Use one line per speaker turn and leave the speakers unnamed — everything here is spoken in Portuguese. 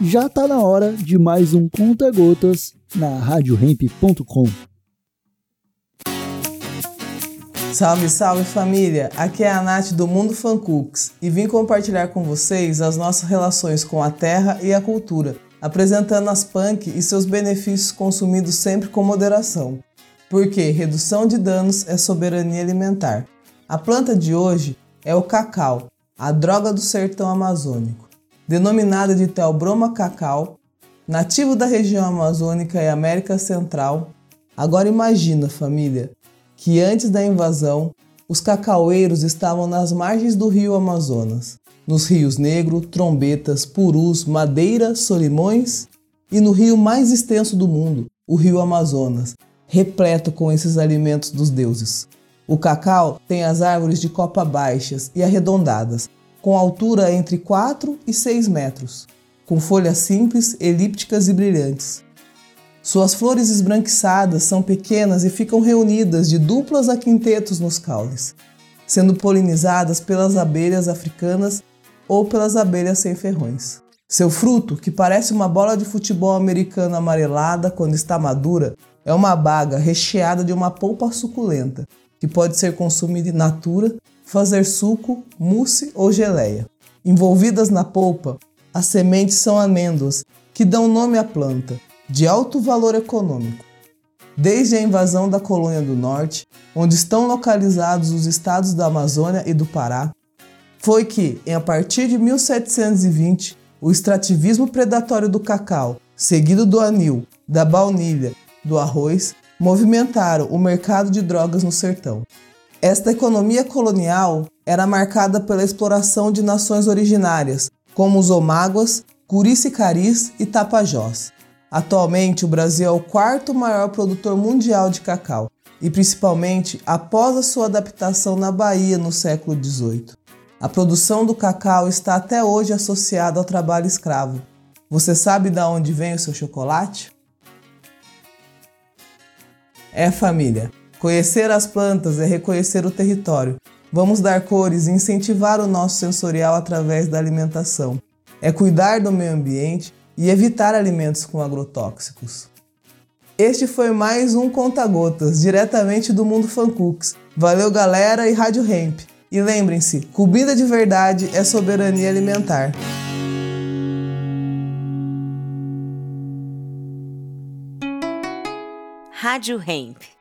já tá na hora de mais um Conta Gotas na RadioRamp.com.
Salve, salve família! Aqui é a Nath do Mundo Fan Cooks e vim compartilhar com vocês as nossas relações com a terra e a cultura, apresentando as punk e seus benefícios consumidos sempre com moderação. Porque redução de danos é soberania alimentar. A planta de hoje é o cacau, a droga do sertão amazônico. Denominada de Theobroma cacau, nativo da região amazônica e América Central. Agora imagina, família, que antes da invasão, os cacaueiros estavam nas margens do rio Amazonas, nos rios Negro, Trombetas, Purus, Madeira, Solimões e no rio mais extenso do mundo, o rio Amazonas, repleto com esses alimentos dos deuses. O cacau tem as árvores de copa baixas e arredondadas, com altura entre 4 e 6 metros, com folhas simples, elípticas e brilhantes. Suas flores esbranquiçadas são pequenas e ficam reunidas de duplas a quintetos nos caules, sendo polinizadas pelas abelhas africanas ou pelas abelhas sem ferrões. Seu fruto, que parece uma bola de futebol americano amarelada quando está madura, é uma baga recheada de uma polpa suculenta, que pode ser consumida in natura, fazer suco, mousse ou geleia. Envolvidas na polpa, as sementes são amêndoas, que dão nome à planta de alto valor econômico. Desde a invasão da colônia do Norte, onde estão localizados os estados da Amazônia e do Pará, foi que, a partir de 1720, o extrativismo predatório do cacau, seguido do anil, da baunilha, do arroz, movimentaram o mercado de drogas no sertão. Esta economia colonial era marcada pela exploração de nações originárias, como os Omáguas, Curici-Caris e Tapajós. Atualmente, o Brasil é o quarto maior produtor mundial de cacau, e principalmente após a sua adaptação na Bahia no século XVIII. A produção do cacau está até hoje associada ao trabalho escravo. Você sabe de onde vem o seu chocolate? É família. Conhecer as plantas é reconhecer o território. Vamos dar cores e incentivar o nosso sensorial através da alimentação. É cuidar do meio ambiente e evitar alimentos com agrotóxicos. Este foi mais um Conta Gotas, diretamente do Mundo Fancooks. Valeu galera e Rádio Hemp. E lembrem-se, comida de verdade é soberania alimentar.
Rádio Hemp.